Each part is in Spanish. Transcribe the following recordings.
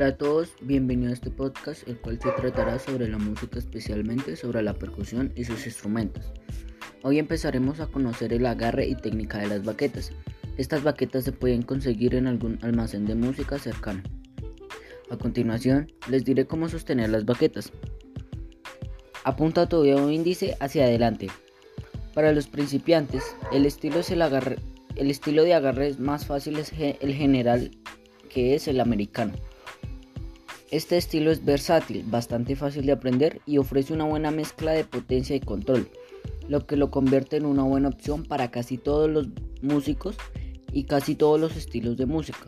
Hola a todos, bienvenidos a este podcast, el cual se tratará sobre la música, especialmente sobre la percusión y sus instrumentos. Hoy empezaremos a conocer el agarre y técnica de las baquetas. Estas baquetas se pueden conseguir en algún almacén de música cercano. A continuación, les diré cómo sostener las baquetas. Apunta tu dedo índice hacia adelante. Para los principiantes, el estilo, es el, agarre, el estilo de agarre más fácil es el general, que es el americano. Este estilo es versátil, bastante fácil de aprender y ofrece una buena mezcla de potencia y control, lo que lo convierte en una buena opción para casi todos los músicos y casi todos los estilos de música.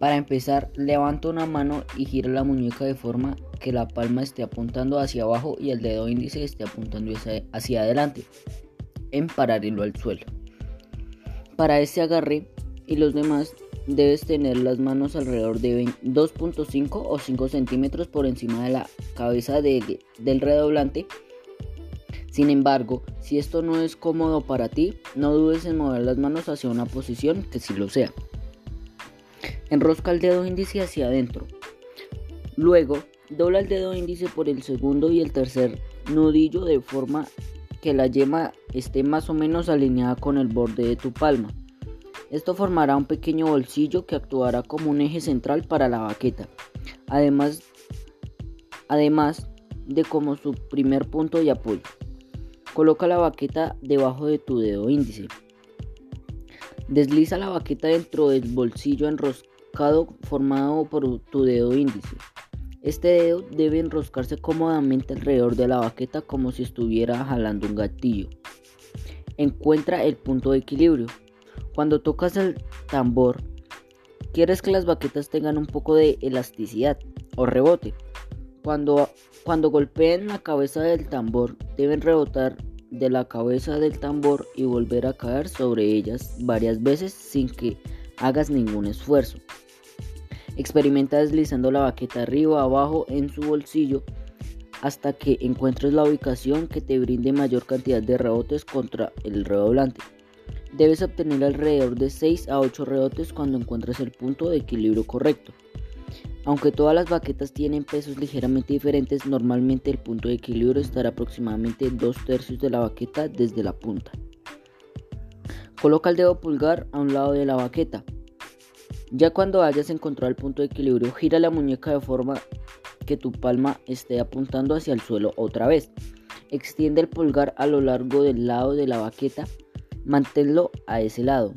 Para empezar, levanta una mano y gira la muñeca de forma que la palma esté apuntando hacia abajo y el dedo índice esté apuntando hacia adelante, en paralelo al suelo. Para este agarre y los demás debes tener las manos alrededor de 2.5 o 5 centímetros por encima de la cabeza del redoblante. Sin embargo, si esto no es cómodo para ti, no dudes en mover las manos hacia una posición que sí lo sea. Enrosca el dedo índice hacia adentro. Luego, dobla el dedo índice por el segundo y el tercer nudillo de forma que la yema esté más o menos alineada con el borde de tu palma. Esto formará un pequeño bolsillo que actuará como un eje central para la baqueta, además, además de como su primer punto de apoyo. Coloca la baqueta debajo de tu dedo índice. Desliza la baqueta dentro del bolsillo enroscado formado por tu dedo índice. Este dedo debe enroscarse cómodamente alrededor de la baqueta como si estuviera jalando un gatillo. Encuentra el punto de equilibrio. Cuando tocas el tambor, quieres que las baquetas tengan un poco de elasticidad o rebote. Cuando, cuando golpeen la cabeza del tambor, deben rebotar de la cabeza del tambor y volver a caer sobre ellas varias veces sin que hagas ningún esfuerzo. Experimenta deslizando la baqueta arriba abajo en su bolsillo hasta que encuentres la ubicación que te brinde mayor cantidad de rebotes contra el redoblante. Debes obtener alrededor de 6 a 8 rebotes cuando encuentres el punto de equilibrio correcto. Aunque todas las baquetas tienen pesos ligeramente diferentes, normalmente el punto de equilibrio estará aproximadamente 2 tercios de la baqueta desde la punta. Coloca el dedo pulgar a un lado de la baqueta. Ya cuando hayas encontrado el punto de equilibrio, gira la muñeca de forma que tu palma esté apuntando hacia el suelo otra vez. Extiende el pulgar a lo largo del lado de la baqueta manténlo a ese lado.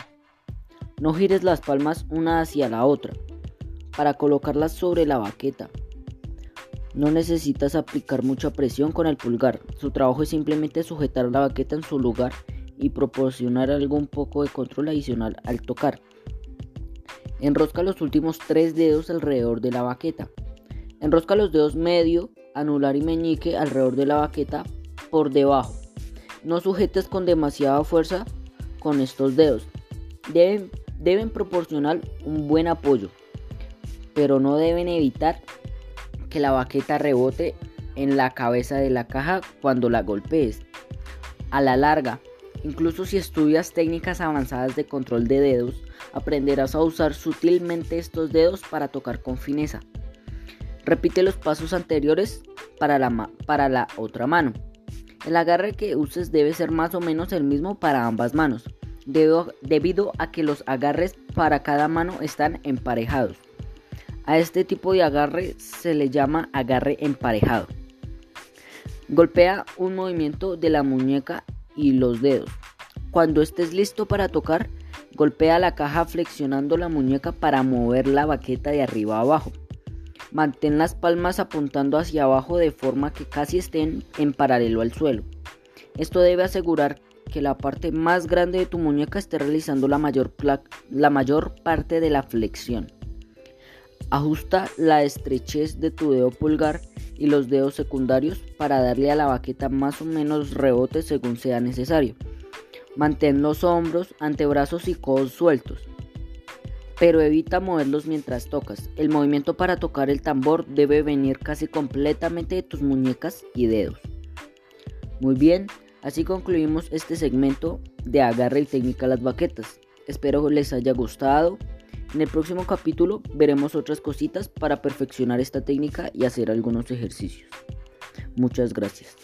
No gires las palmas una hacia la otra para colocarlas sobre la baqueta. No necesitas aplicar mucha presión con el pulgar, su trabajo es simplemente sujetar la baqueta en su lugar y proporcionar algún poco de control adicional al tocar. Enrosca los últimos tres dedos alrededor de la baqueta. Enrosca los dedos medio, anular y meñique alrededor de la baqueta por debajo. No sujetes con demasiada fuerza con estos dedos. Deben, proporcionar un buen apoyo, pero no deben evitar que la baqueta rebote en la cabeza de la caja cuando la golpees. A la larga, incluso si estudias técnicas avanzadas de control de dedos, aprenderás a usar sutilmente estos dedos para tocar con fineza. Repite los pasos anteriores para la otra mano. El agarre que uses debe ser más o menos el mismo para ambas manos, debido a que los agarres para cada mano están emparejados. A este tipo de agarre se le llama agarre emparejado. Golpea un movimiento de la muñeca y los dedos. Cuando estés listo para tocar, golpea la caja flexionando la muñeca para mover la baqueta de arriba a abajo. Mantén las palmas apuntando hacia abajo de forma que casi estén en paralelo al suelo. Esto debe asegurar que la parte más grande de tu muñeca esté realizando la mayor, la mayor parte de la flexión. Ajusta la estrechez de tu dedo pulgar y los dedos secundarios para darle a la baqueta más o menos rebote según sea necesario. Mantén los hombros, antebrazos y codos sueltos pero evita moverlos mientras tocas. El movimiento para tocar el tambor debe venir casi completamente de tus muñecas y dedos. Muy bien, así concluimos este segmento de agarre y técnica a las baquetas. Espero les haya gustado En el próximo capítulo veremos otras cositas para perfeccionar esta técnica y hacer algunos ejercicios. Muchas gracias.